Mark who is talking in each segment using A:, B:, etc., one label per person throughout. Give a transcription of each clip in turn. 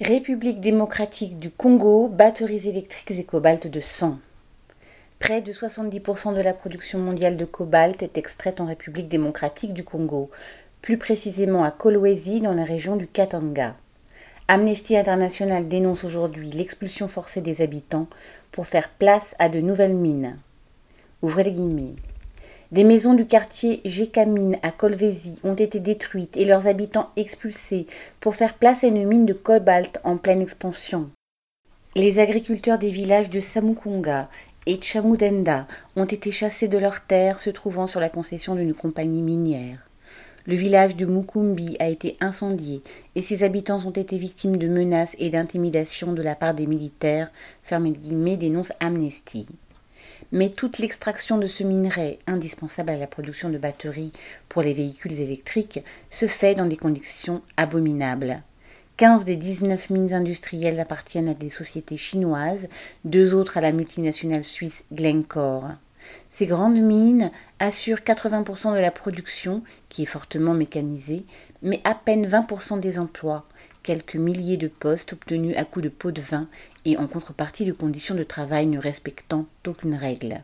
A: République démocratique du Congo, batteries électriques et cobalt de sang. Près de 70% de la production mondiale de cobalt est extraite en République démocratique du Congo, plus précisément à Kolwezi dans la région du Katanga. Amnesty International dénonce aujourd'hui l'expulsion forcée des habitants pour faire place à de nouvelles mines. Ouvrez les guillemets. Des maisons du quartier Gécamine à Colvézi ont été détruites et leurs habitants expulsés pour faire place à une mine de cobalt en pleine expansion. Les agriculteurs des villages de Samukunga et Chamudenda ont été chassés de leurs terres se trouvant sur la concession d'une compagnie minière. Le village de Mukumbi a été incendié et ses habitants ont été victimes de menaces et d'intimidations de la part des militaires, fermé guillemets, dénonce Amnesty mais toute l'extraction de ce minerai, indispensable à la production de batteries pour les véhicules électriques, se fait dans des conditions abominables. 15 des 19 mines industrielles appartiennent à des sociétés chinoises, deux autres à la multinationale suisse Glencore. Ces grandes mines assurent 80% de la production, qui est fortement mécanisée, mais à peine 20% des emplois, quelques milliers de postes obtenus à coups de pots de vin et en contrepartie de conditions de travail ne respectant aucune règle.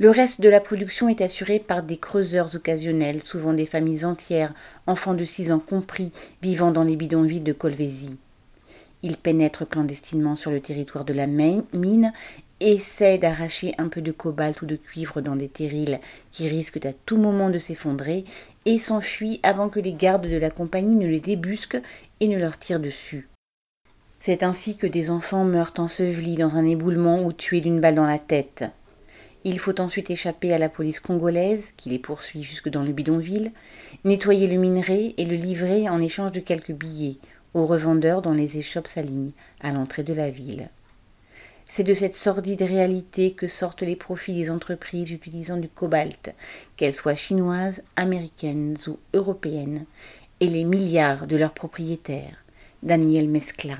A: Le reste de la production est assuré par des creuseurs occasionnels, souvent des familles entières, enfants de six ans compris, vivant dans les bidonvilles de Colvézi. Ils pénètrent clandestinement sur le territoire de la mine, essaient d'arracher un peu de cobalt ou de cuivre dans des terrils qui risquent à tout moment de s'effondrer et s'enfuient avant que les gardes de la compagnie ne les débusquent et ne leur tirent dessus. C'est ainsi que des enfants meurent ensevelis dans un éboulement ou tués d'une balle dans la tête. Il faut ensuite échapper à la police congolaise, qui les poursuit jusque dans le bidonville, nettoyer le minerai et le livrer en échange de quelques billets aux revendeurs dont les échoppes s'alignent à l'entrée de la ville. C'est de cette sordide réalité que sortent les profits des entreprises utilisant du cobalt, qu'elles soient chinoises, américaines ou européennes, et les milliards de leurs propriétaires. Daniel Mescla.